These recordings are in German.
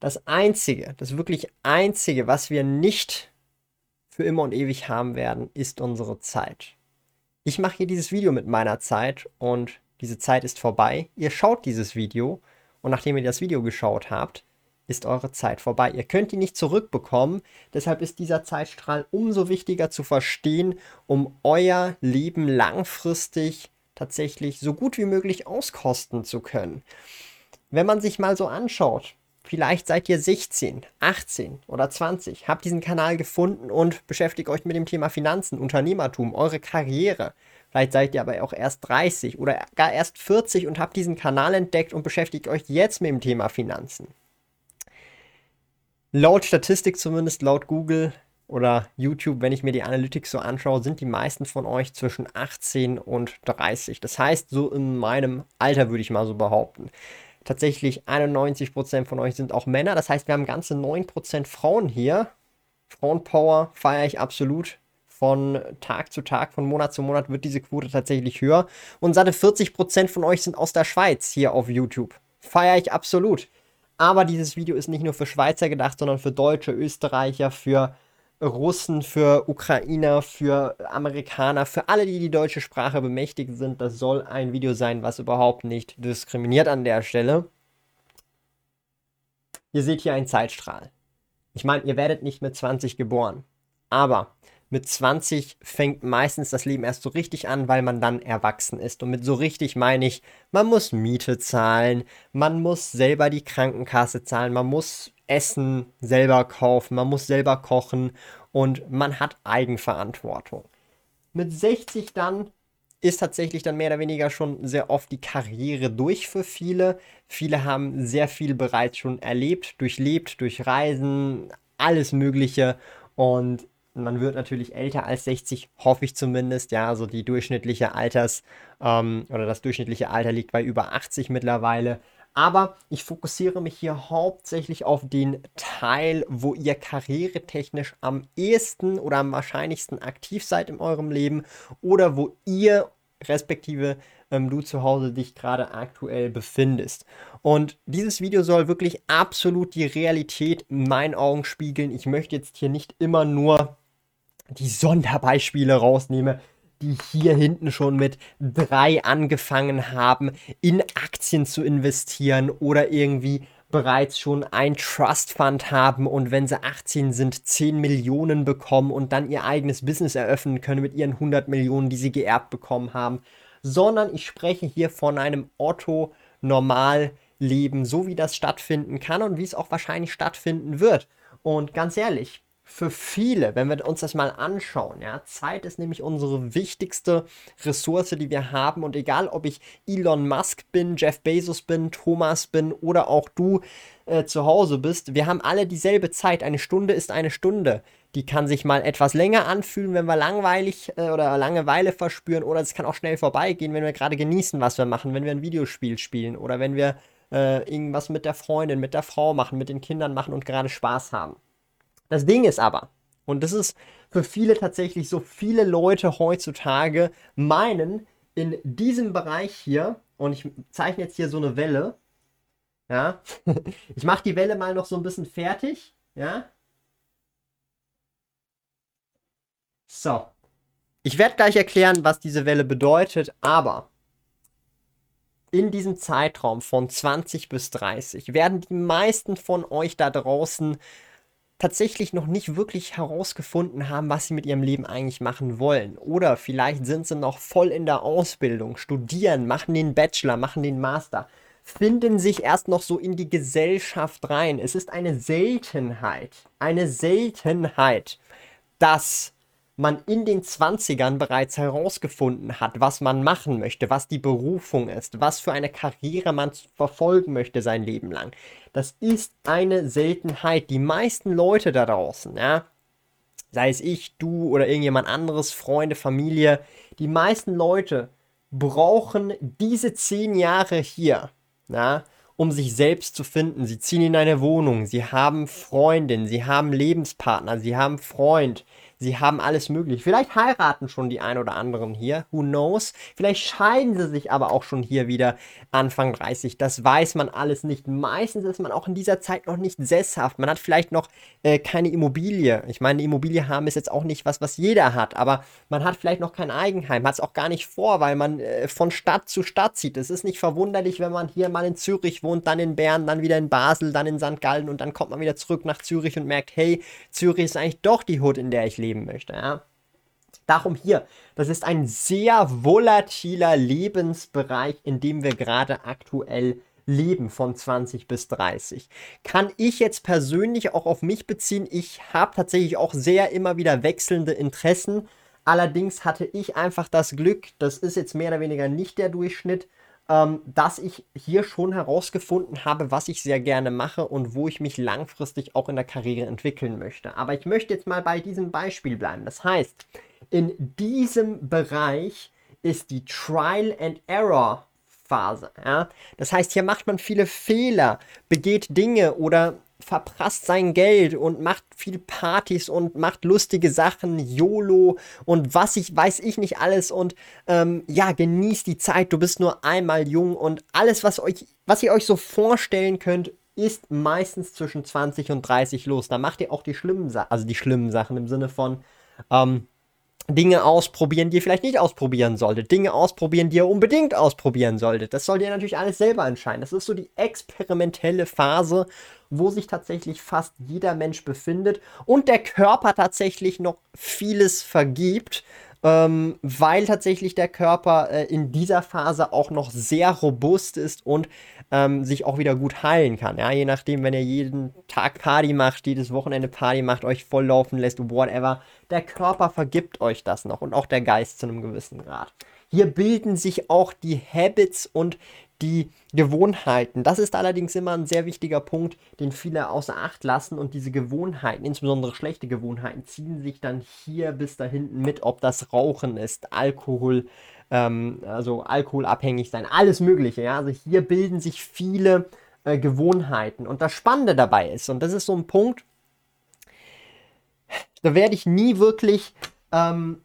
Das Einzige, das wirklich Einzige, was wir nicht für immer und ewig haben werden, ist unsere Zeit. Ich mache hier dieses Video mit meiner Zeit und diese Zeit ist vorbei. Ihr schaut dieses Video und nachdem ihr das Video geschaut habt, ist eure Zeit vorbei. Ihr könnt die nicht zurückbekommen. Deshalb ist dieser Zeitstrahl umso wichtiger zu verstehen, um euer Leben langfristig tatsächlich so gut wie möglich auskosten zu können. Wenn man sich mal so anschaut, Vielleicht seid ihr 16, 18 oder 20, habt diesen Kanal gefunden und beschäftigt euch mit dem Thema Finanzen, Unternehmertum, eure Karriere. Vielleicht seid ihr aber auch erst 30 oder gar erst 40 und habt diesen Kanal entdeckt und beschäftigt euch jetzt mit dem Thema Finanzen. Laut Statistik zumindest, laut Google oder YouTube, wenn ich mir die Analytics so anschaue, sind die meisten von euch zwischen 18 und 30. Das heißt, so in meinem Alter würde ich mal so behaupten. Tatsächlich 91% von euch sind auch Männer. Das heißt, wir haben ganze 9% Frauen hier. Frauenpower feiere ich absolut. Von Tag zu Tag, von Monat zu Monat wird diese Quote tatsächlich höher. Und satte 40% von euch sind aus der Schweiz hier auf YouTube. Feiere ich absolut. Aber dieses Video ist nicht nur für Schweizer gedacht, sondern für Deutsche, Österreicher, für Russen, für Ukrainer, für Amerikaner, für alle, die die deutsche Sprache bemächtigt sind. Das soll ein Video sein, was überhaupt nicht diskriminiert an der Stelle. Ihr seht hier einen Zeitstrahl. Ich meine, ihr werdet nicht mit 20 geboren. Aber mit 20 fängt meistens das Leben erst so richtig an, weil man dann erwachsen ist. Und mit so richtig meine ich, man muss Miete zahlen, man muss selber die Krankenkasse zahlen, man muss Essen selber kaufen, man muss selber kochen und man hat Eigenverantwortung. Mit 60 dann ist tatsächlich dann mehr oder weniger schon sehr oft die Karriere durch für viele. Viele haben sehr viel bereits schon erlebt, durchlebt, durch Reisen, alles Mögliche. Und man wird natürlich älter als 60, hoffe ich zumindest. Ja, also die durchschnittliche Alters- ähm, oder das durchschnittliche Alter liegt bei über 80 mittlerweile. Aber ich fokussiere mich hier hauptsächlich auf den Teil, wo ihr karrieretechnisch am ehesten oder am wahrscheinlichsten aktiv seid in eurem Leben oder wo ihr respektive ähm, du zu Hause dich gerade aktuell befindest. Und dieses Video soll wirklich absolut die Realität in meinen Augen spiegeln. Ich möchte jetzt hier nicht immer nur die Sonderbeispiele rausnehmen, die hier hinten schon mit drei angefangen haben, in Aktien zu investieren oder irgendwie bereits schon ein Trust Fund haben und wenn sie 18 sind, 10 Millionen bekommen und dann ihr eigenes Business eröffnen können mit ihren 100 Millionen, die sie geerbt bekommen haben, sondern ich spreche hier von einem Otto Normalleben, so wie das stattfinden kann und wie es auch wahrscheinlich stattfinden wird. Und ganz ehrlich, für viele, wenn wir uns das mal anschauen, ja, Zeit ist nämlich unsere wichtigste Ressource, die wir haben. Und egal, ob ich Elon Musk bin, Jeff Bezos bin, Thomas bin oder auch du äh, zu Hause bist, wir haben alle dieselbe Zeit. Eine Stunde ist eine Stunde. Die kann sich mal etwas länger anfühlen, wenn wir langweilig äh, oder Langeweile verspüren, oder es kann auch schnell vorbeigehen, wenn wir gerade genießen, was wir machen, wenn wir ein Videospiel spielen oder wenn wir äh, irgendwas mit der Freundin, mit der Frau machen, mit den Kindern machen und gerade Spaß haben. Das Ding ist aber, und das ist für viele tatsächlich so, viele Leute heutzutage meinen, in diesem Bereich hier, und ich zeichne jetzt hier so eine Welle, ja, ich mache die Welle mal noch so ein bisschen fertig, ja. So. Ich werde gleich erklären, was diese Welle bedeutet, aber in diesem Zeitraum von 20 bis 30 werden die meisten von euch da draußen tatsächlich noch nicht wirklich herausgefunden haben, was sie mit ihrem Leben eigentlich machen wollen. Oder vielleicht sind sie noch voll in der Ausbildung, studieren, machen den Bachelor, machen den Master, finden sich erst noch so in die Gesellschaft rein. Es ist eine Seltenheit, eine Seltenheit, dass man in den 20ern bereits herausgefunden hat, was man machen möchte, was die Berufung ist, was für eine Karriere man verfolgen möchte sein Leben lang. Das ist eine Seltenheit. Die meisten Leute da draußen, ja, sei es ich, du oder irgendjemand anderes, Freunde, Familie, die meisten Leute brauchen diese zehn Jahre hier, ja, um sich selbst zu finden. Sie ziehen in eine Wohnung, sie haben Freundin, sie haben Lebenspartner, sie haben Freund, Sie haben alles möglich. Vielleicht heiraten schon die ein oder anderen hier. Who knows? Vielleicht scheiden sie sich aber auch schon hier wieder Anfang 30. Das weiß man alles nicht. Meistens ist man auch in dieser Zeit noch nicht sesshaft. Man hat vielleicht noch äh, keine Immobilie. Ich meine, eine Immobilie haben ist jetzt auch nicht was, was jeder hat. Aber man hat vielleicht noch kein Eigenheim. Hat es auch gar nicht vor, weil man äh, von Stadt zu Stadt zieht. Es ist nicht verwunderlich, wenn man hier mal in Zürich wohnt, dann in Bern, dann wieder in Basel, dann in St. Gallen und dann kommt man wieder zurück nach Zürich und merkt, hey, Zürich ist eigentlich doch die Hut, in der ich lebe leben möchte. Ja? Darum hier, das ist ein sehr volatiler Lebensbereich, in dem wir gerade aktuell leben von 20 bis 30. Kann ich jetzt persönlich auch auf mich beziehen? Ich habe tatsächlich auch sehr immer wieder wechselnde Interessen. Allerdings hatte ich einfach das Glück, das ist jetzt mehr oder weniger nicht der Durchschnitt, ähm, dass ich hier schon herausgefunden habe, was ich sehr gerne mache und wo ich mich langfristig auch in der Karriere entwickeln möchte. Aber ich möchte jetzt mal bei diesem Beispiel bleiben. Das heißt, in diesem Bereich ist die Trial and Error Phase. Ja? Das heißt, hier macht man viele Fehler, begeht Dinge oder verprasst sein Geld und macht viel Partys und macht lustige Sachen, YOLO und was ich, weiß ich nicht alles und ähm, ja, genießt die Zeit, du bist nur einmal jung und alles, was euch, was ihr euch so vorstellen könnt, ist meistens zwischen 20 und 30 los. Da macht ihr auch die schlimmen Sachen, also die schlimmen Sachen im Sinne von, ähm, Dinge ausprobieren, die ihr vielleicht nicht ausprobieren solltet. Dinge ausprobieren, die ihr unbedingt ausprobieren solltet. Das solltet ihr natürlich alles selber entscheiden. Das ist so die experimentelle Phase, wo sich tatsächlich fast jeder Mensch befindet und der Körper tatsächlich noch vieles vergibt. Ähm, weil tatsächlich der Körper äh, in dieser Phase auch noch sehr robust ist und ähm, sich auch wieder gut heilen kann. Ja, je nachdem, wenn ihr jeden Tag Party macht, jedes Wochenende Party macht, euch volllaufen lässt, whatever, der Körper vergibt euch das noch und auch der Geist zu einem gewissen Grad. Hier bilden sich auch die Habits und die Gewohnheiten. Das ist allerdings immer ein sehr wichtiger Punkt, den viele außer Acht lassen. Und diese Gewohnheiten, insbesondere schlechte Gewohnheiten, ziehen sich dann hier bis da hinten mit, ob das Rauchen ist, Alkohol, ähm, also alkoholabhängig sein, alles Mögliche. Ja? Also hier bilden sich viele äh, Gewohnheiten. Und das Spannende dabei ist, und das ist so ein Punkt, da werde ich nie wirklich, ähm,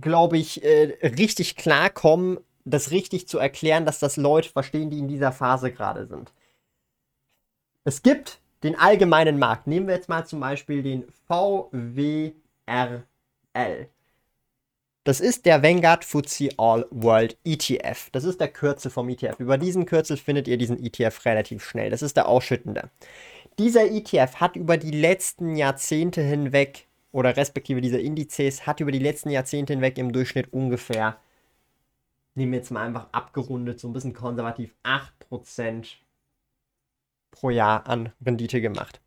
glaube ich, äh, richtig klarkommen, das richtig zu erklären, dass das Leute verstehen, die in dieser Phase gerade sind. Es gibt den allgemeinen Markt. Nehmen wir jetzt mal zum Beispiel den VWRL. Das ist der Vanguard FTSE All World ETF. Das ist der Kürzel vom ETF. Über diesen Kürzel findet ihr diesen ETF relativ schnell. Das ist der ausschüttende. Dieser ETF hat über die letzten Jahrzehnte hinweg, oder respektive dieser Indizes, hat über die letzten Jahrzehnte hinweg im Durchschnitt ungefähr, nehmen wir jetzt mal einfach abgerundet, so ein bisschen konservativ, 8% pro Jahr an Rendite gemacht.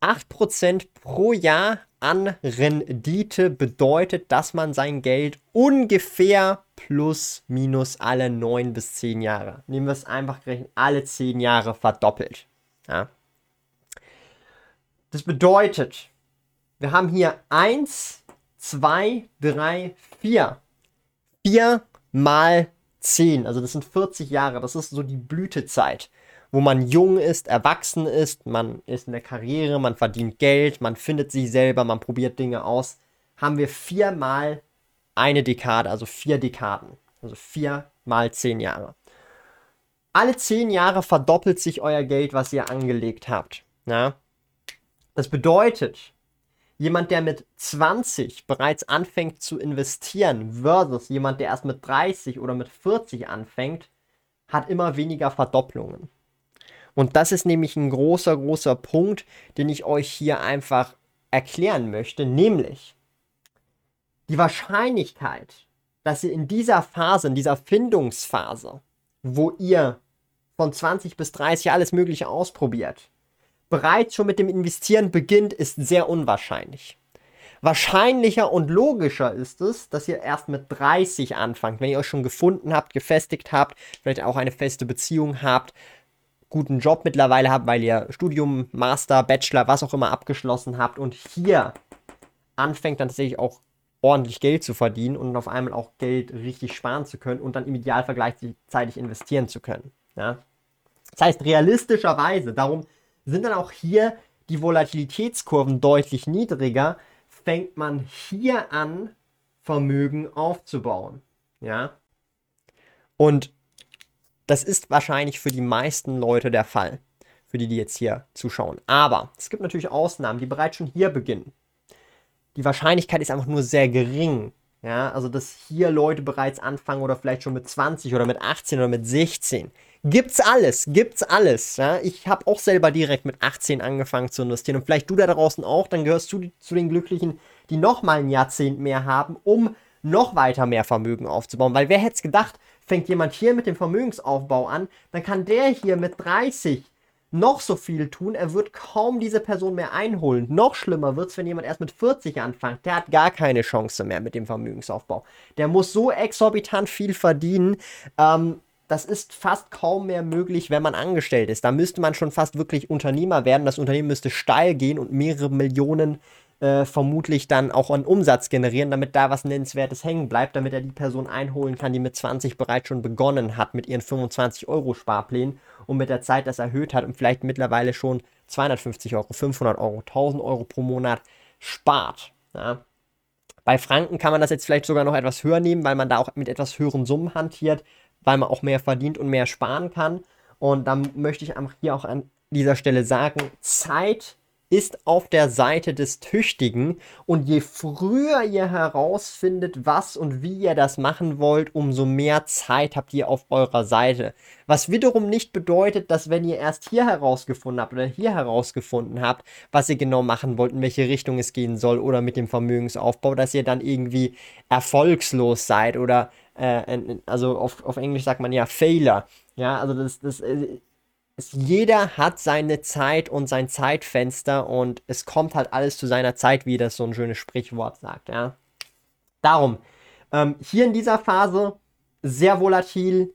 8% pro Jahr an Rendite bedeutet, dass man sein Geld ungefähr plus minus alle 9 bis 10 Jahre, nehmen wir es einfach gerechnet, alle 10 Jahre verdoppelt. Ja. Das bedeutet, wir haben hier 1, 2, 3, 4. 4 mal 10, also das sind 40 Jahre, das ist so die Blütezeit wo man jung ist, erwachsen ist, man ist in der Karriere, man verdient Geld, man findet sich selber, man probiert Dinge aus, haben wir viermal eine Dekade, also vier Dekaden. Also vier mal zehn Jahre. Alle zehn Jahre verdoppelt sich euer Geld, was ihr angelegt habt. Ja? Das bedeutet, jemand, der mit 20 bereits anfängt zu investieren, versus jemand, der erst mit 30 oder mit 40 anfängt, hat immer weniger Verdopplungen. Und das ist nämlich ein großer, großer Punkt, den ich euch hier einfach erklären möchte, nämlich die Wahrscheinlichkeit, dass ihr in dieser Phase, in dieser Findungsphase, wo ihr von 20 bis 30 alles Mögliche ausprobiert, bereits schon mit dem Investieren beginnt, ist sehr unwahrscheinlich. Wahrscheinlicher und logischer ist es, dass ihr erst mit 30 anfangt, wenn ihr euch schon gefunden habt, gefestigt habt, vielleicht auch eine feste Beziehung habt, guten Job mittlerweile habt, weil ihr Studium, Master, Bachelor, was auch immer abgeschlossen habt und hier anfängt dann tatsächlich auch ordentlich Geld zu verdienen und auf einmal auch Geld richtig sparen zu können und dann im Idealfall gleichzeitig investieren zu können. Ja? Das heißt, realistischerweise, darum sind dann auch hier die Volatilitätskurven deutlich niedriger, fängt man hier an, Vermögen aufzubauen. Ja. Und das ist wahrscheinlich für die meisten Leute der Fall, für die, die jetzt hier zuschauen. Aber es gibt natürlich Ausnahmen, die bereits schon hier beginnen. Die Wahrscheinlichkeit ist einfach nur sehr gering. Ja, also dass hier Leute bereits anfangen oder vielleicht schon mit 20 oder mit 18 oder mit 16. Gibt's alles, gibt's alles. Ja? Ich habe auch selber direkt mit 18 angefangen zu investieren. Und vielleicht du da draußen auch, dann gehörst du zu den Glücklichen, die nochmal ein Jahrzehnt mehr haben, um noch weiter mehr Vermögen aufzubauen. Weil wer hätte es gedacht, fängt jemand hier mit dem Vermögensaufbau an, dann kann der hier mit 30 noch so viel tun, er wird kaum diese Person mehr einholen. Noch schlimmer wird es, wenn jemand erst mit 40 anfängt. Der hat gar keine Chance mehr mit dem Vermögensaufbau. Der muss so exorbitant viel verdienen, ähm, das ist fast kaum mehr möglich, wenn man angestellt ist. Da müsste man schon fast wirklich Unternehmer werden. Das Unternehmen müsste steil gehen und mehrere Millionen äh, vermutlich dann auch an Umsatz generieren, damit da was Nennenswertes hängen bleibt, damit er die Person einholen kann, die mit 20 bereits schon begonnen hat mit ihren 25 Euro Sparplänen und mit der Zeit das erhöht hat und vielleicht mittlerweile schon 250 Euro, 500 Euro, 1000 Euro pro Monat spart. Ja. Bei Franken kann man das jetzt vielleicht sogar noch etwas höher nehmen, weil man da auch mit etwas höheren Summen hantiert weil man auch mehr verdient und mehr sparen kann. Und dann möchte ich hier auch an dieser Stelle sagen, Zeit ist auf der Seite des Tüchtigen und je früher ihr herausfindet, was und wie ihr das machen wollt, umso mehr Zeit habt ihr auf eurer Seite. Was wiederum nicht bedeutet, dass wenn ihr erst hier herausgefunden habt oder hier herausgefunden habt, was ihr genau machen wollt, in welche Richtung es gehen soll oder mit dem Vermögensaufbau, dass ihr dann irgendwie erfolgslos seid oder äh, also auf, auf Englisch sagt man ja Fehler. Ja, also das, das jeder hat seine Zeit und sein Zeitfenster und es kommt halt alles zu seiner Zeit, wie das so ein schönes Sprichwort sagt, ja. Darum, ähm, hier in dieser Phase sehr volatil,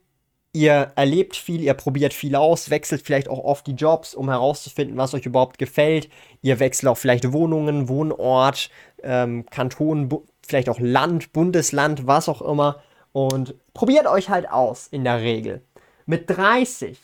ihr erlebt viel, ihr probiert viel aus, wechselt vielleicht auch oft die Jobs, um herauszufinden, was euch überhaupt gefällt. Ihr wechselt auch vielleicht Wohnungen, Wohnort, ähm, Kanton, vielleicht auch Land, Bundesland, was auch immer. Und probiert euch halt aus in der Regel. Mit 30,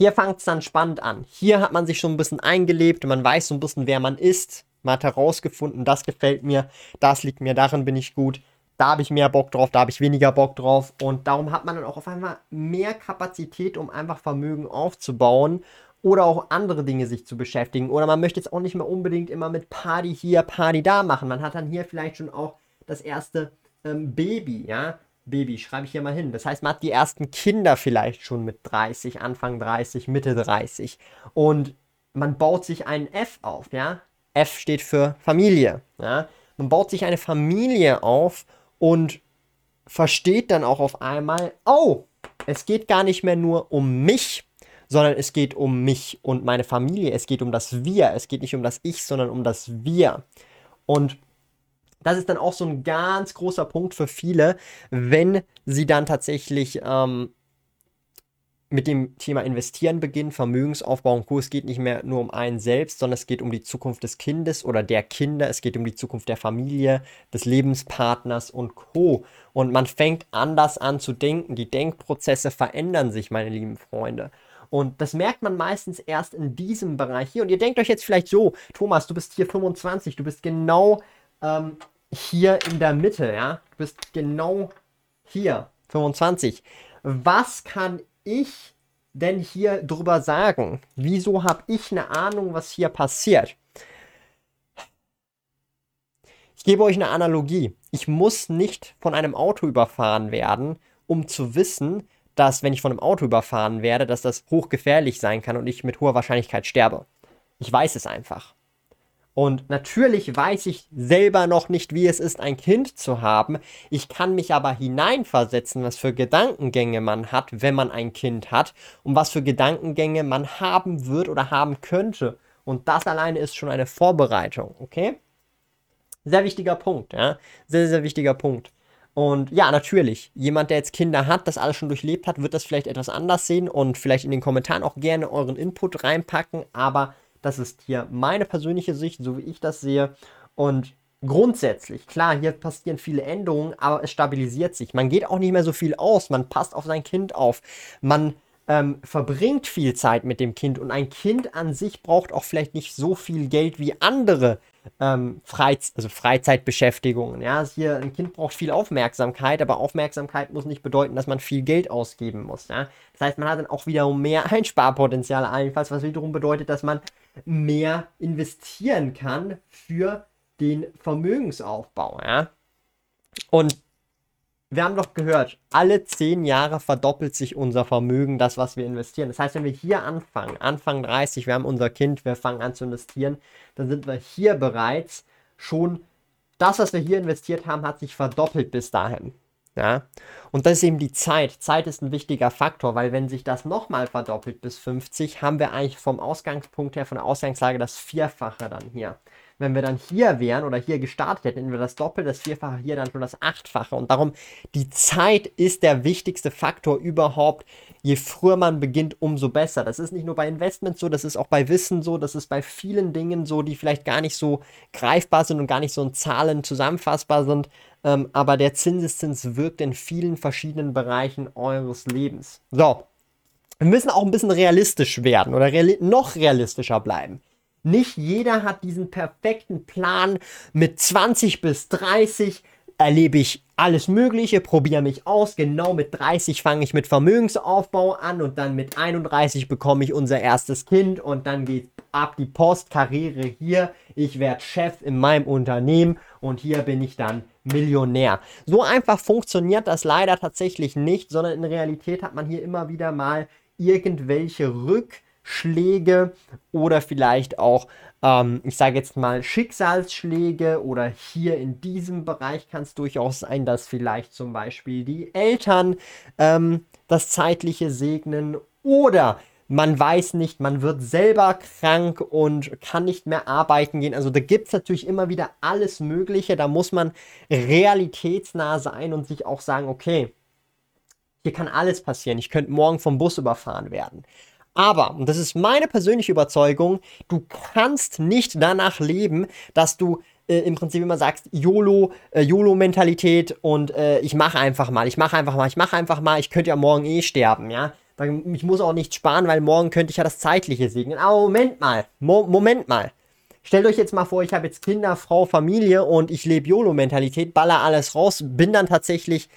hier fängt es dann spannend an. Hier hat man sich schon ein bisschen eingelebt, man weiß so ein bisschen, wer man ist. Man hat herausgefunden, das gefällt mir, das liegt mir, darin bin ich gut. Da habe ich mehr Bock drauf, da habe ich weniger Bock drauf. Und darum hat man dann auch auf einmal mehr Kapazität, um einfach Vermögen aufzubauen oder auch andere Dinge sich zu beschäftigen. Oder man möchte jetzt auch nicht mehr unbedingt immer mit Party hier, Party da machen. Man hat dann hier vielleicht schon auch das erste ähm, Baby, ja. Baby, schreibe ich hier mal hin. Das heißt, man hat die ersten Kinder vielleicht schon mit 30, Anfang 30, Mitte 30. Und man baut sich einen F auf, ja. F steht für Familie, ja. Man baut sich eine Familie auf und versteht dann auch auf einmal, oh, es geht gar nicht mehr nur um mich, sondern es geht um mich und meine Familie. Es geht um das Wir. Es geht nicht um das Ich, sondern um das Wir. Und das ist dann auch so ein ganz großer Punkt für viele, wenn sie dann tatsächlich ähm, mit dem Thema Investieren beginnen, Vermögensaufbau und Co. Es geht nicht mehr nur um einen selbst, sondern es geht um die Zukunft des Kindes oder der Kinder. Es geht um die Zukunft der Familie, des Lebenspartners und Co. Und man fängt anders an zu denken. Die Denkprozesse verändern sich, meine lieben Freunde. Und das merkt man meistens erst in diesem Bereich hier. Und ihr denkt euch jetzt vielleicht so, Thomas, du bist hier 25, du bist genau ähm, hier in der Mitte, ja. Du bist genau hier, 25. Was kann ich denn hier drüber sagen? Wieso habe ich eine Ahnung, was hier passiert? Ich gebe euch eine Analogie. Ich muss nicht von einem Auto überfahren werden, um zu wissen, dass wenn ich von einem Auto überfahren werde, dass das hochgefährlich sein kann und ich mit hoher Wahrscheinlichkeit sterbe. Ich weiß es einfach. Und natürlich weiß ich selber noch nicht, wie es ist, ein Kind zu haben. Ich kann mich aber hineinversetzen, was für Gedankengänge man hat, wenn man ein Kind hat und was für Gedankengänge man haben wird oder haben könnte. Und das alleine ist schon eine Vorbereitung, okay? Sehr wichtiger Punkt, ja. Sehr, sehr wichtiger Punkt. Und ja, natürlich, jemand, der jetzt Kinder hat, das alles schon durchlebt hat, wird das vielleicht etwas anders sehen und vielleicht in den Kommentaren auch gerne euren Input reinpacken. Aber das ist hier meine persönliche Sicht, so wie ich das sehe. Und grundsätzlich, klar, hier passieren viele Änderungen, aber es stabilisiert sich. Man geht auch nicht mehr so viel aus, man passt auf sein Kind auf, man ähm, verbringt viel Zeit mit dem Kind und ein Kind an sich braucht auch vielleicht nicht so viel Geld wie andere ähm, Freiz also Freizeitbeschäftigungen. Ja, also hier ein Kind braucht viel Aufmerksamkeit, aber Aufmerksamkeit muss nicht bedeuten, dass man viel Geld ausgeben muss. Ja? Das heißt, man hat dann auch wiederum mehr Einsparpotenzial allenfalls, was wiederum bedeutet, dass man mehr investieren kann für den Vermögensaufbau. Ja? Und wir haben doch gehört, alle zehn Jahre verdoppelt sich unser Vermögen, das, was wir investieren. Das heißt, wenn wir hier anfangen, Anfang 30, wir haben unser Kind, wir fangen an zu investieren, dann sind wir hier bereits schon, das, was wir hier investiert haben, hat sich verdoppelt bis dahin. Ja? Und das ist eben die Zeit. Zeit ist ein wichtiger Faktor, weil wenn sich das nochmal verdoppelt bis 50, haben wir eigentlich vom Ausgangspunkt her, von der Ausgangslage das Vierfache dann hier wenn wir dann hier wären oder hier gestartet hätten, hätten wir das Doppel, das Vierfache, hier dann schon das Achtfache. Und darum, die Zeit ist der wichtigste Faktor überhaupt. Je früher man beginnt, umso besser. Das ist nicht nur bei Investments so, das ist auch bei Wissen so, das ist bei vielen Dingen so, die vielleicht gar nicht so greifbar sind und gar nicht so in Zahlen zusammenfassbar sind. Ähm, aber der Zinseszins wirkt in vielen verschiedenen Bereichen eures Lebens. So, wir müssen auch ein bisschen realistisch werden oder reali noch realistischer bleiben. Nicht jeder hat diesen perfekten Plan. Mit 20 bis 30 erlebe ich alles Mögliche, probiere mich aus. Genau mit 30 fange ich mit Vermögensaufbau an und dann mit 31 bekomme ich unser erstes Kind und dann geht ab die Post, Karriere hier. Ich werde Chef in meinem Unternehmen und hier bin ich dann Millionär. So einfach funktioniert das leider tatsächlich nicht, sondern in Realität hat man hier immer wieder mal irgendwelche Rück- Schläge oder vielleicht auch, ähm, ich sage jetzt mal, Schicksalsschläge oder hier in diesem Bereich kann es durchaus sein, dass vielleicht zum Beispiel die Eltern ähm, das Zeitliche segnen oder man weiß nicht, man wird selber krank und kann nicht mehr arbeiten gehen. Also da gibt es natürlich immer wieder alles Mögliche. Da muss man realitätsnah sein und sich auch sagen, okay, hier kann alles passieren. Ich könnte morgen vom Bus überfahren werden. Aber, und das ist meine persönliche Überzeugung, du kannst nicht danach leben, dass du äh, im Prinzip immer sagst, YOLO, äh, YOLO-Mentalität und äh, ich mache einfach mal, ich mache einfach mal, ich mache einfach mal, ich könnte ja morgen eh sterben, ja. Ich muss auch nicht sparen, weil morgen könnte ich ja das Zeitliche segnen. Aber Moment mal, Mo Moment mal. Stellt euch jetzt mal vor, ich habe jetzt Kinder, Frau, Familie und ich lebe YOLO-Mentalität, baller alles raus, bin dann tatsächlich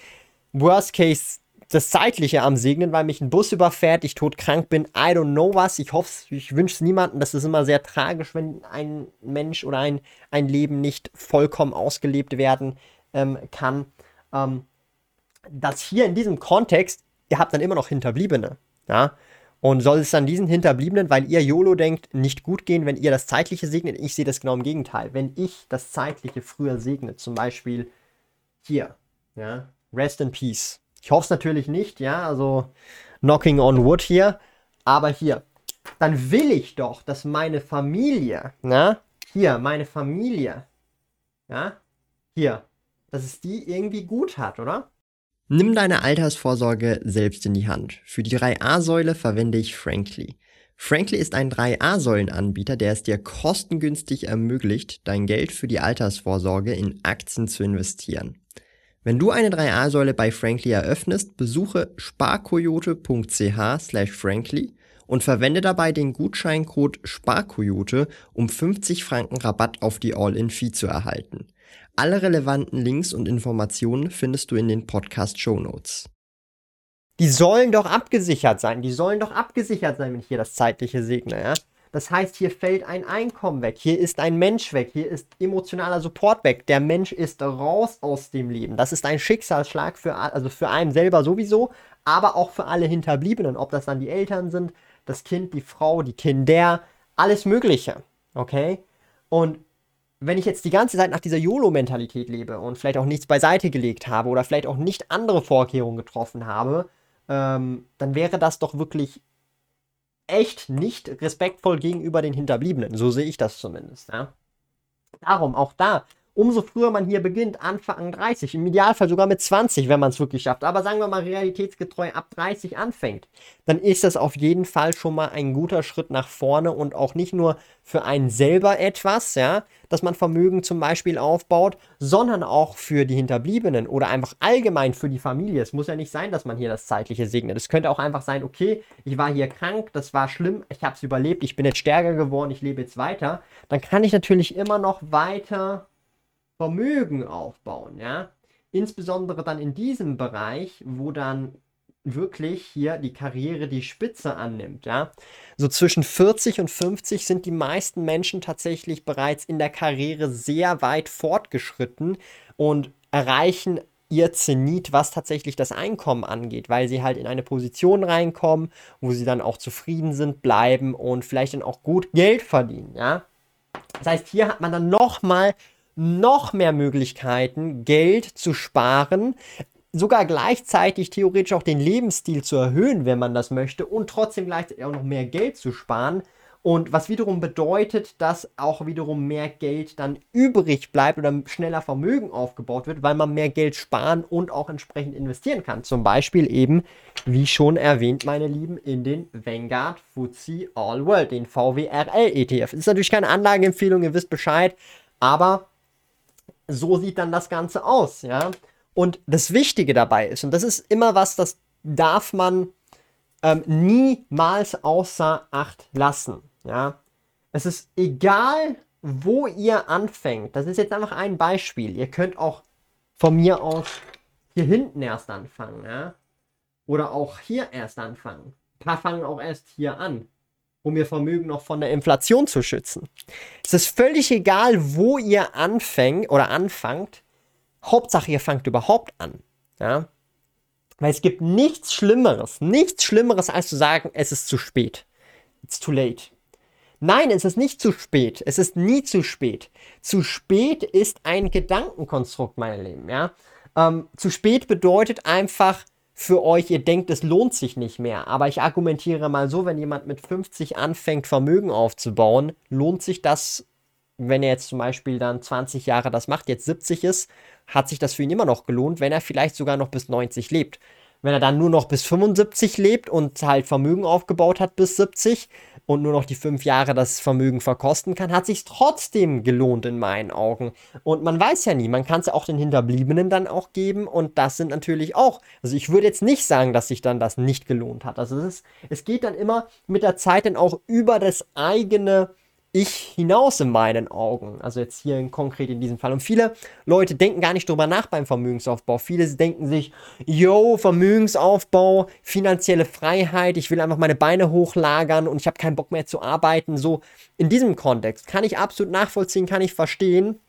Worst Case das Zeitliche am Segnen, weil mich ein Bus überfährt, ich todkrank bin, I don't know was. Ich hoffe, ich wünsche es niemandem. Das ist immer sehr tragisch, wenn ein Mensch oder ein, ein Leben nicht vollkommen ausgelebt werden ähm, kann. Ähm, das hier in diesem Kontext, ihr habt dann immer noch Hinterbliebene. Ja? Und soll es dann diesen Hinterbliebenen, weil ihr YOLO denkt, nicht gut gehen, wenn ihr das Zeitliche segnet? Ich sehe das genau im Gegenteil. Wenn ich das Zeitliche früher segne, zum Beispiel hier, ja, Rest in Peace, ich hoffe es natürlich nicht, ja, also knocking on wood hier. Aber hier, dann will ich doch, dass meine Familie, na, hier, meine Familie, ja, hier, dass es die irgendwie gut hat, oder? Nimm deine Altersvorsorge selbst in die Hand. Für die 3a-Säule verwende ich Frankly. Frankly ist ein 3a-Säulen-Anbieter, der es dir kostengünstig ermöglicht, dein Geld für die Altersvorsorge in Aktien zu investieren. Wenn du eine 3a-Säule bei Frankly eröffnest, besuche sparkoyote.ch slash frankly und verwende dabei den Gutscheincode SPARKOYOTE, um 50 Franken Rabatt auf die All-In-Fee zu erhalten. Alle relevanten Links und Informationen findest du in den Podcast-Show Notes. Die sollen doch abgesichert sein. Die sollen doch abgesichert sein, wenn ich hier das zeitliche segne, ja? Das heißt, hier fällt ein Einkommen weg, hier ist ein Mensch weg, hier ist emotionaler Support weg. Der Mensch ist raus aus dem Leben. Das ist ein Schicksalsschlag für, also für einen selber sowieso, aber auch für alle Hinterbliebenen, ob das dann die Eltern sind, das Kind, die Frau, die Kinder, alles Mögliche. Okay? Und wenn ich jetzt die ganze Zeit nach dieser YOLO-Mentalität lebe und vielleicht auch nichts beiseite gelegt habe oder vielleicht auch nicht andere Vorkehrungen getroffen habe, ähm, dann wäre das doch wirklich echt nicht respektvoll gegenüber den Hinterbliebenen. So sehe ich das zumindest. Ja? Darum auch da umso früher man hier beginnt, Anfang 30, im Idealfall sogar mit 20, wenn man es wirklich schafft, aber sagen wir mal realitätsgetreu ab 30 anfängt, dann ist das auf jeden Fall schon mal ein guter Schritt nach vorne und auch nicht nur für einen selber etwas, ja, dass man Vermögen zum Beispiel aufbaut, sondern auch für die Hinterbliebenen oder einfach allgemein für die Familie. Es muss ja nicht sein, dass man hier das Zeitliche segnet. Es könnte auch einfach sein, okay, ich war hier krank, das war schlimm, ich habe es überlebt, ich bin jetzt stärker geworden, ich lebe jetzt weiter. Dann kann ich natürlich immer noch weiter Vermögen aufbauen, ja. Insbesondere dann in diesem Bereich, wo dann wirklich hier die Karriere die Spitze annimmt, ja. So zwischen 40 und 50 sind die meisten Menschen tatsächlich bereits in der Karriere sehr weit fortgeschritten und erreichen ihr Zenit, was tatsächlich das Einkommen angeht, weil sie halt in eine Position reinkommen, wo sie dann auch zufrieden sind, bleiben und vielleicht dann auch gut Geld verdienen, ja. Das heißt, hier hat man dann nochmal noch mehr Möglichkeiten, Geld zu sparen, sogar gleichzeitig theoretisch auch den Lebensstil zu erhöhen, wenn man das möchte, und trotzdem gleichzeitig auch noch mehr Geld zu sparen. Und was wiederum bedeutet, dass auch wiederum mehr Geld dann übrig bleibt oder schneller Vermögen aufgebaut wird, weil man mehr Geld sparen und auch entsprechend investieren kann. Zum Beispiel eben, wie schon erwähnt, meine Lieben, in den Vanguard FTSE All World, den VWRL ETF. Ist natürlich keine Anlageempfehlung, ihr wisst Bescheid, aber so sieht dann das Ganze aus, ja. Und das Wichtige dabei ist, und das ist immer was, das darf man ähm, niemals außer Acht lassen, ja. Es ist egal, wo ihr anfängt. Das ist jetzt einfach ein Beispiel. Ihr könnt auch von mir aus hier hinten erst anfangen, ja. Oder auch hier erst anfangen. Ein paar fangen auch erst hier an um ihr Vermögen noch von der Inflation zu schützen. Es ist völlig egal, wo ihr anfängt oder anfangt. Hauptsache, ihr fangt überhaupt an. Ja? Weil es gibt nichts Schlimmeres, nichts Schlimmeres, als zu sagen, es ist zu spät. It's too late. Nein, es ist nicht zu spät. Es ist nie zu spät. Zu spät ist ein Gedankenkonstrukt, meine Lieben. Ja? Ähm, zu spät bedeutet einfach, für euch, ihr denkt, es lohnt sich nicht mehr. Aber ich argumentiere mal so, wenn jemand mit 50 anfängt, Vermögen aufzubauen, lohnt sich das, wenn er jetzt zum Beispiel dann 20 Jahre das macht, jetzt 70 ist, hat sich das für ihn immer noch gelohnt, wenn er vielleicht sogar noch bis 90 lebt. Wenn er dann nur noch bis 75 lebt und halt Vermögen aufgebaut hat bis 70, und nur noch die fünf Jahre das Vermögen verkosten kann, hat sich trotzdem gelohnt in meinen Augen. Und man weiß ja nie, man kann es auch den Hinterbliebenen dann auch geben und das sind natürlich auch, also ich würde jetzt nicht sagen, dass sich dann das nicht gelohnt hat. Also es, ist, es geht dann immer mit der Zeit dann auch über das eigene ich hinaus in meinen Augen. Also jetzt hier in, konkret in diesem Fall. Und viele Leute denken gar nicht drüber nach beim Vermögensaufbau. Viele denken sich, yo, Vermögensaufbau, finanzielle Freiheit, ich will einfach meine Beine hochlagern und ich habe keinen Bock mehr zu arbeiten. So in diesem Kontext kann ich absolut nachvollziehen, kann ich verstehen,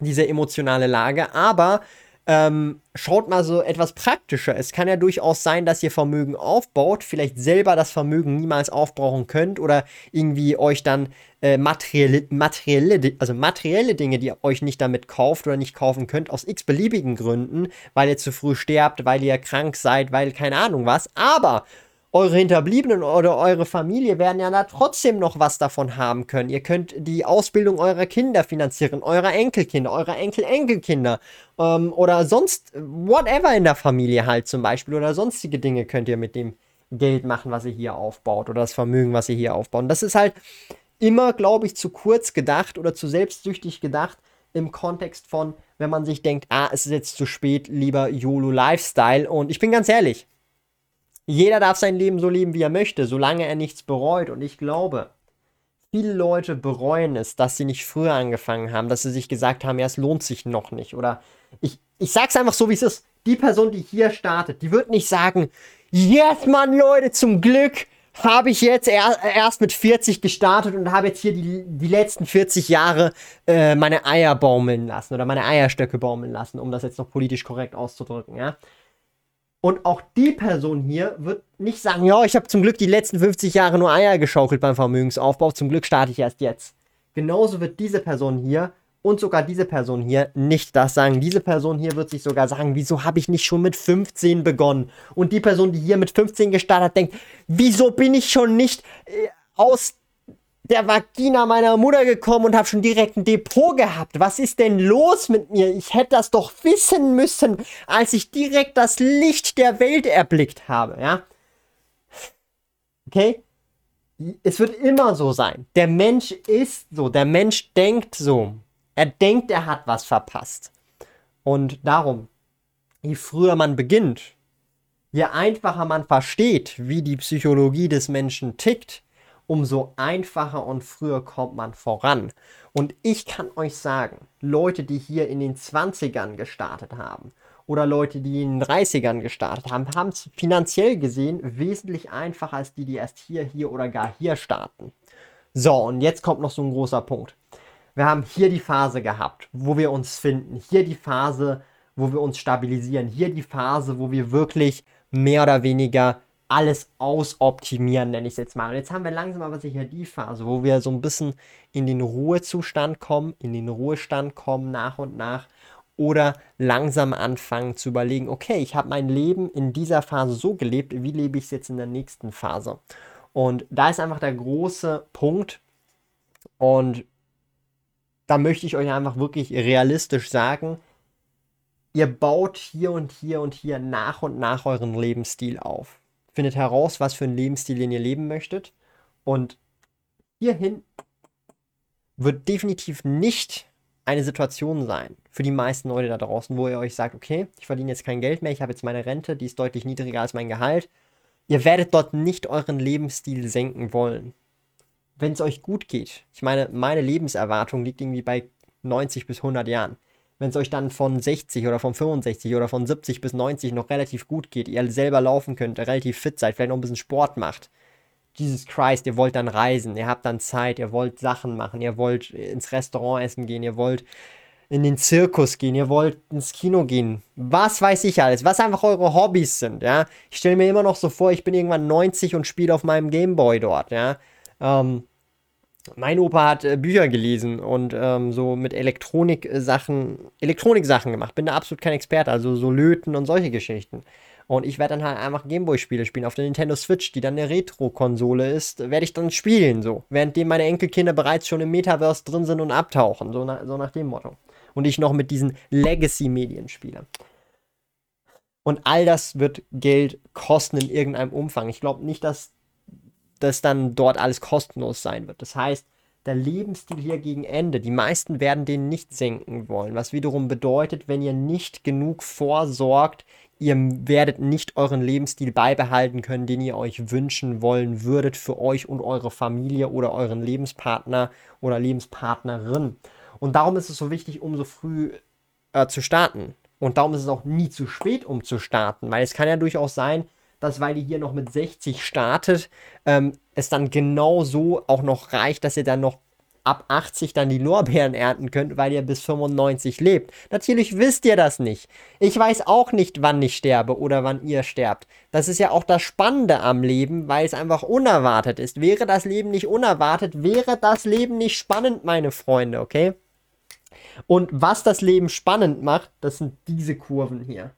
diese emotionale Lage. Aber ähm, schaut mal so etwas praktischer. Es kann ja durchaus sein, dass ihr Vermögen aufbaut, vielleicht selber das Vermögen niemals aufbrauchen könnt oder irgendwie euch dann äh, materielle, materielle, also materielle Dinge, die ihr euch nicht damit kauft oder nicht kaufen könnt, aus x beliebigen Gründen, weil ihr zu früh sterbt, weil ihr krank seid, weil keine Ahnung was. Aber eure Hinterbliebenen oder eure Familie werden ja da trotzdem noch was davon haben können. Ihr könnt die Ausbildung eurer Kinder finanzieren, eurer Enkelkinder, eurer Enkel-Enkelkinder ähm, oder sonst whatever in der Familie halt zum Beispiel oder sonstige Dinge könnt ihr mit dem Geld machen, was ihr hier aufbaut oder das Vermögen, was ihr hier aufbaut. Das ist halt immer, glaube ich, zu kurz gedacht oder zu selbstsüchtig gedacht im Kontext von, wenn man sich denkt, ah, es ist jetzt zu spät, lieber YOLO Lifestyle. Und ich bin ganz ehrlich, jeder darf sein Leben so leben, wie er möchte, solange er nichts bereut. Und ich glaube, viele Leute bereuen es, dass sie nicht früher angefangen haben, dass sie sich gesagt haben, ja, es lohnt sich noch nicht. Oder ich, ich sag's einfach so, wie es ist. Die Person, die hier startet, die wird nicht sagen, yes, Mann, Leute, zum Glück habe ich jetzt er, erst mit 40 gestartet und habe jetzt hier die, die letzten 40 Jahre äh, meine Eier baumeln lassen oder meine Eierstöcke baumeln lassen, um das jetzt noch politisch korrekt auszudrücken, ja. Und auch die Person hier wird nicht sagen, ja, ich habe zum Glück die letzten 50 Jahre nur Eier geschaukelt beim Vermögensaufbau, zum Glück starte ich erst jetzt. Genauso wird diese Person hier und sogar diese Person hier nicht das sagen. Diese Person hier wird sich sogar sagen, wieso habe ich nicht schon mit 15 begonnen? Und die Person, die hier mit 15 gestartet hat, denkt, wieso bin ich schon nicht äh, aus der Vagina meiner Mutter gekommen und habe schon direkt ein Depot gehabt. Was ist denn los mit mir? Ich hätte das doch wissen müssen, als ich direkt das Licht der Welt erblickt habe, ja? Okay? Es wird immer so sein. Der Mensch ist so, der Mensch denkt so. Er denkt, er hat was verpasst. Und darum, je früher man beginnt, je einfacher man versteht, wie die Psychologie des Menschen tickt, umso einfacher und früher kommt man voran. Und ich kann euch sagen, Leute, die hier in den 20ern gestartet haben oder Leute, die in den 30ern gestartet haben, haben es finanziell gesehen wesentlich einfacher als die, die erst hier, hier oder gar hier starten. So, und jetzt kommt noch so ein großer Punkt. Wir haben hier die Phase gehabt, wo wir uns finden. Hier die Phase, wo wir uns stabilisieren. Hier die Phase, wo wir wirklich mehr oder weniger alles ausoptimieren, nenne ich es jetzt mal. Und jetzt haben wir langsam aber sicher die Phase, wo wir so ein bisschen in den Ruhezustand kommen, in den Ruhestand kommen nach und nach oder langsam anfangen zu überlegen, okay, ich habe mein Leben in dieser Phase so gelebt, wie lebe ich es jetzt in der nächsten Phase? Und da ist einfach der große Punkt und da möchte ich euch einfach wirklich realistisch sagen, ihr baut hier und hier und hier nach und nach euren Lebensstil auf findet heraus, was für einen Lebensstil ihr leben möchtet. Und hierhin wird definitiv nicht eine Situation sein für die meisten Leute da draußen, wo ihr euch sagt, okay, ich verdiene jetzt kein Geld mehr, ich habe jetzt meine Rente, die ist deutlich niedriger als mein Gehalt. Ihr werdet dort nicht euren Lebensstil senken wollen. Wenn es euch gut geht, ich meine, meine Lebenserwartung liegt irgendwie bei 90 bis 100 Jahren wenn es euch dann von 60 oder von 65 oder von 70 bis 90 noch relativ gut geht, ihr selber laufen könnt, relativ fit seid, vielleicht noch ein bisschen Sport macht. Jesus Christ, ihr wollt dann reisen, ihr habt dann Zeit, ihr wollt Sachen machen, ihr wollt ins Restaurant essen gehen, ihr wollt in den Zirkus gehen, ihr wollt ins Kino gehen, was weiß ich alles, was einfach eure Hobbys sind, ja. Ich stelle mir immer noch so vor, ich bin irgendwann 90 und spiele auf meinem Gameboy dort, ja. Ähm, mein Opa hat äh, Bücher gelesen und ähm, so mit Elektronik-Sachen, Elektronik-Sachen gemacht. Bin da absolut kein Experte, also so Löten und solche Geschichten. Und ich werde dann halt einfach Gameboy-Spiele spielen auf der Nintendo Switch, die dann eine Retro-Konsole ist, werde ich dann spielen, so. Währenddem meine Enkelkinder bereits schon im Metaverse drin sind und abtauchen, so, na, so nach dem Motto. Und ich noch mit diesen Legacy-Medien spiele. Und all das wird Geld kosten in irgendeinem Umfang. Ich glaube nicht, dass dass dann dort alles kostenlos sein wird. Das heißt, der Lebensstil hier gegen Ende, die meisten werden den nicht senken wollen, was wiederum bedeutet, wenn ihr nicht genug vorsorgt, ihr werdet nicht euren Lebensstil beibehalten können, den ihr euch wünschen wollen würdet für euch und eure Familie oder euren Lebenspartner oder Lebenspartnerin. Und darum ist es so wichtig, umso früh äh, zu starten. Und darum ist es auch nie zu spät, um zu starten, weil es kann ja durchaus sein, dass weil ihr hier noch mit 60 startet, ähm, es dann genau so auch noch reicht, dass ihr dann noch ab 80 dann die Lorbeeren ernten könnt, weil ihr bis 95 lebt. Natürlich wisst ihr das nicht. Ich weiß auch nicht, wann ich sterbe oder wann ihr sterbt. Das ist ja auch das Spannende am Leben, weil es einfach unerwartet ist. Wäre das Leben nicht unerwartet, wäre das Leben nicht spannend, meine Freunde, okay? Und was das Leben spannend macht, das sind diese Kurven hier.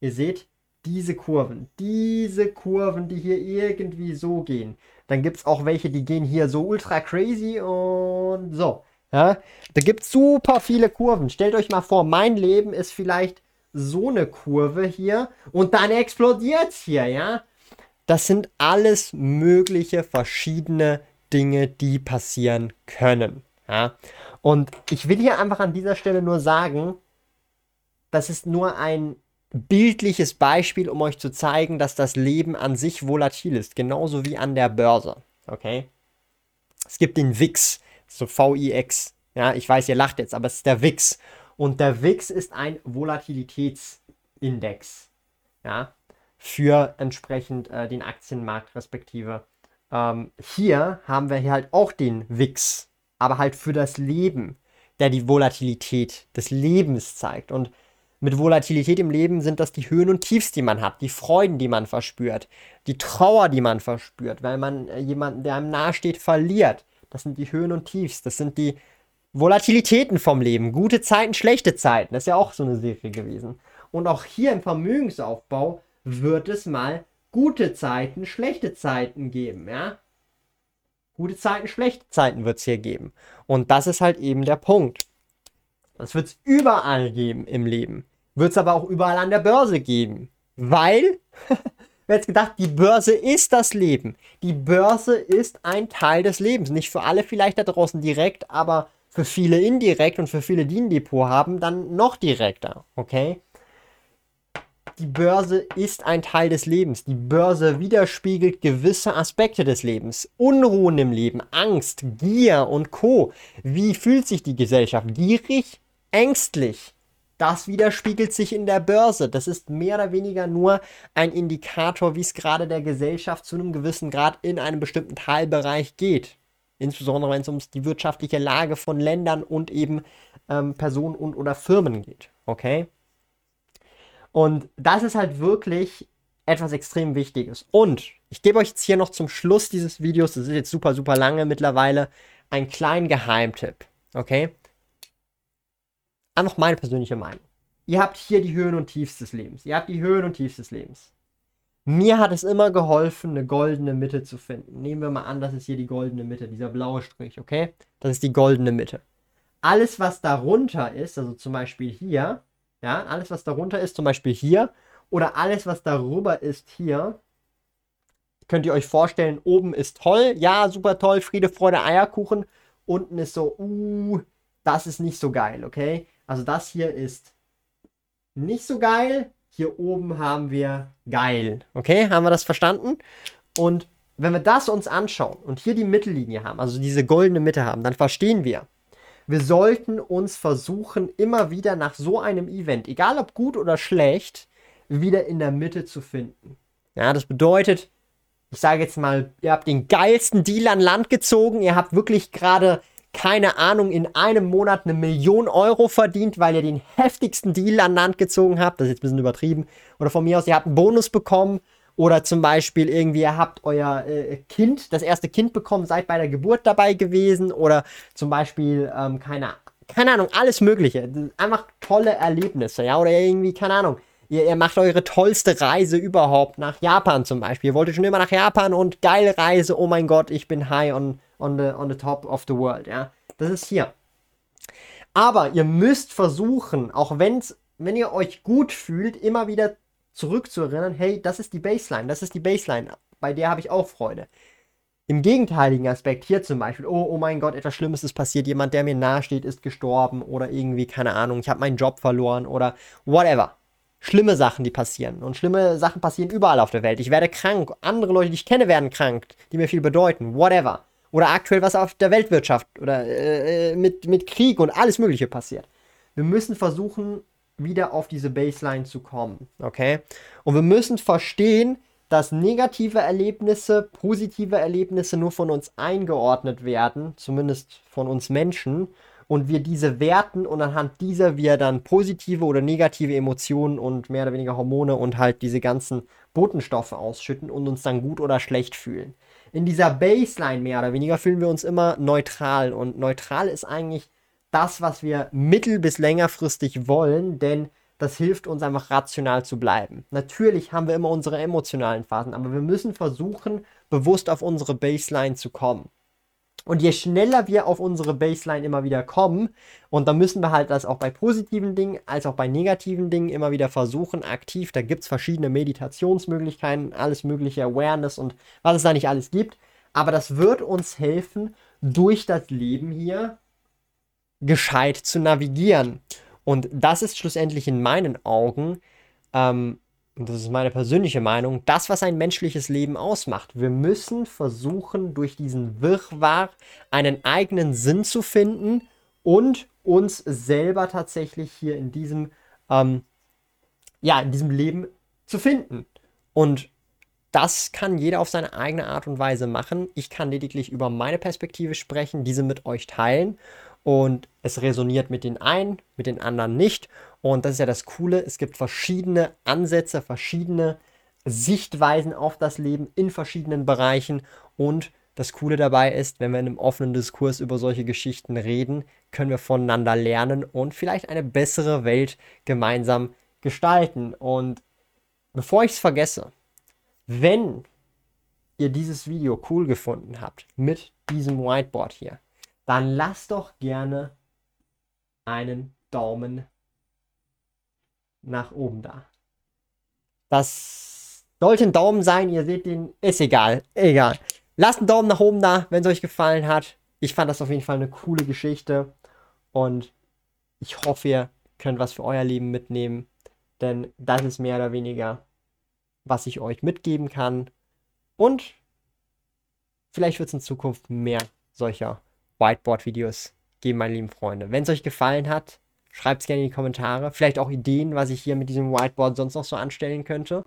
Ihr seht, diese Kurven, diese Kurven, die hier irgendwie so gehen. Dann gibt es auch welche, die gehen hier so ultra crazy und so. Ja, da gibt es super viele Kurven. Stellt euch mal vor, mein Leben ist vielleicht so eine Kurve hier und dann explodiert es hier, ja. Das sind alles mögliche verschiedene Dinge, die passieren können. Ja? Und ich will hier einfach an dieser Stelle nur sagen, das ist nur ein bildliches Beispiel, um euch zu zeigen, dass das Leben an sich volatil ist, genauso wie an der Börse. Okay? Es gibt den VIX, so VIX. Ja, ich weiß, ihr lacht jetzt, aber es ist der VIX. Und der VIX ist ein Volatilitätsindex. Ja, für entsprechend äh, den Aktienmarkt respektive. Ähm, hier haben wir hier halt auch den VIX, aber halt für das Leben, der die Volatilität des Lebens zeigt. Und mit Volatilität im Leben sind das die Höhen und Tiefs, die man hat, die Freuden, die man verspürt, die Trauer, die man verspürt, weil man äh, jemanden, der einem nahesteht, verliert. Das sind die Höhen und Tiefs, das sind die Volatilitäten vom Leben, gute Zeiten, schlechte Zeiten, das ist ja auch so eine Serie gewesen. Und auch hier im Vermögensaufbau wird es mal gute Zeiten, schlechte Zeiten geben, ja. Gute Zeiten, schlechte Zeiten wird es hier geben. Und das ist halt eben der Punkt. Das wird es überall geben im Leben. Wird es aber auch überall an der Börse geben. Weil, wer hätte gedacht, die Börse ist das Leben. Die Börse ist ein Teil des Lebens. Nicht für alle vielleicht da draußen direkt, aber für viele indirekt und für viele, die ein Depot haben, dann noch direkter. Okay? Die Börse ist ein Teil des Lebens. Die Börse widerspiegelt gewisse Aspekte des Lebens. Unruhen im Leben, Angst, Gier und Co. Wie fühlt sich die Gesellschaft? Gierig? Ängstlich? Das widerspiegelt sich in der Börse. Das ist mehr oder weniger nur ein Indikator, wie es gerade der Gesellschaft zu einem gewissen Grad in einem bestimmten Teilbereich geht. Insbesondere wenn es um die wirtschaftliche Lage von Ländern und eben ähm, Personen und oder Firmen geht. Okay? Und das ist halt wirklich etwas extrem Wichtiges. Und ich gebe euch jetzt hier noch zum Schluss dieses Videos, das ist jetzt super, super lange mittlerweile, einen kleinen Geheimtipp. Okay? Einfach meine persönliche Meinung. Ihr habt hier die Höhen und Tiefs des Lebens. Ihr habt die Höhen und Tiefs des Lebens. Mir hat es immer geholfen, eine goldene Mitte zu finden. Nehmen wir mal an, das ist hier die goldene Mitte, dieser blaue Strich, okay? Das ist die goldene Mitte. Alles, was darunter ist, also zum Beispiel hier, ja, alles, was darunter ist, zum Beispiel hier, oder alles, was darüber ist, hier, könnt ihr euch vorstellen, oben ist toll, ja, super toll, Friede, Freude, Eierkuchen. Unten ist so, uh, das ist nicht so geil, okay? Also das hier ist nicht so geil. Hier oben haben wir geil. Okay, haben wir das verstanden? Und wenn wir das uns anschauen und hier die Mittellinie haben, also diese goldene Mitte haben, dann verstehen wir, wir sollten uns versuchen, immer wieder nach so einem Event, egal ob gut oder schlecht, wieder in der Mitte zu finden. Ja, das bedeutet, ich sage jetzt mal, ihr habt den geilsten Deal an Land gezogen, ihr habt wirklich gerade, keine Ahnung, in einem Monat eine Million Euro verdient, weil ihr den heftigsten Deal an Land gezogen habt. Das ist jetzt ein bisschen übertrieben. Oder von mir aus, ihr habt einen Bonus bekommen oder zum Beispiel irgendwie, ihr habt euer äh, Kind, das erste Kind bekommen, seid bei der Geburt dabei gewesen. Oder zum Beispiel, ähm, keine, keine Ahnung, alles Mögliche. Einfach tolle Erlebnisse, ja. Oder irgendwie, keine Ahnung, ihr, ihr macht eure tollste Reise überhaupt nach Japan zum Beispiel. Ihr wolltet schon immer nach Japan und geile Reise, oh mein Gott, ich bin high on, on, the, on the top of the world, ja. Das ist hier. Aber ihr müsst versuchen, auch wenn's, wenn ihr euch gut fühlt, immer wieder zurückzuerinnern, hey, das ist die Baseline, das ist die Baseline, bei der habe ich auch Freude. Im gegenteiligen Aspekt, hier zum Beispiel, oh, oh mein Gott, etwas Schlimmes ist passiert, jemand, der mir nahesteht, ist gestorben oder irgendwie, keine Ahnung, ich habe meinen Job verloren oder whatever. Schlimme Sachen, die passieren. Und schlimme Sachen passieren überall auf der Welt. Ich werde krank, andere Leute, die ich kenne, werden krank, die mir viel bedeuten, whatever. Oder aktuell, was auf der Weltwirtschaft oder äh, mit, mit Krieg und alles Mögliche passiert. Wir müssen versuchen, wieder auf diese Baseline zu kommen. Okay? Und wir müssen verstehen, dass negative Erlebnisse, positive Erlebnisse nur von uns eingeordnet werden, zumindest von uns Menschen, und wir diese werten und anhand dieser wir dann positive oder negative Emotionen und mehr oder weniger Hormone und halt diese ganzen Botenstoffe ausschütten und uns dann gut oder schlecht fühlen. In dieser Baseline mehr oder weniger fühlen wir uns immer neutral und neutral ist eigentlich das, was wir mittel- bis längerfristig wollen, denn das hilft uns einfach rational zu bleiben. Natürlich haben wir immer unsere emotionalen Phasen, aber wir müssen versuchen, bewusst auf unsere Baseline zu kommen. Und je schneller wir auf unsere Baseline immer wieder kommen, und da müssen wir halt das auch bei positiven Dingen als auch bei negativen Dingen immer wieder versuchen, aktiv. Da gibt es verschiedene Meditationsmöglichkeiten, alles mögliche Awareness und was es da nicht alles gibt. Aber das wird uns helfen, durch das Leben hier gescheit zu navigieren. Und das ist schlussendlich in meinen Augen, ähm, und das ist meine persönliche Meinung, das, was ein menschliches Leben ausmacht. Wir müssen versuchen, durch diesen Wirrwarr einen eigenen Sinn zu finden und uns selber tatsächlich hier in diesem, ähm, ja, in diesem Leben zu finden. Und das kann jeder auf seine eigene Art und Weise machen. Ich kann lediglich über meine Perspektive sprechen, diese mit euch teilen und es resoniert mit den einen, mit den anderen nicht. Und das ist ja das Coole, es gibt verschiedene Ansätze, verschiedene Sichtweisen auf das Leben in verschiedenen Bereichen und das Coole dabei ist, wenn wir in einem offenen Diskurs über solche Geschichten reden, können wir voneinander lernen und vielleicht eine bessere Welt gemeinsam gestalten. Und bevor ich es vergesse, wenn ihr dieses Video cool gefunden habt mit diesem Whiteboard hier, dann lasst doch gerne einen Daumen nach oben da. Das sollte ein Daumen sein, ihr seht den, ist egal, egal. Lasst einen Daumen nach oben da, wenn es euch gefallen hat. Ich fand das auf jeden Fall eine coole Geschichte und ich hoffe, ihr könnt was für euer Leben mitnehmen, denn das ist mehr oder weniger, was ich euch mitgeben kann. Und vielleicht wird es in Zukunft mehr solcher Whiteboard-Videos geben, meine lieben Freunde. Wenn es euch gefallen hat, schreibt es gerne in die Kommentare. Vielleicht auch Ideen, was ich hier mit diesem Whiteboard sonst noch so anstellen könnte.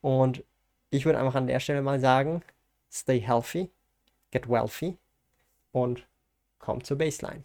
Und ich würde einfach an der Stelle mal sagen, stay healthy, get wealthy und kommt zur Baseline.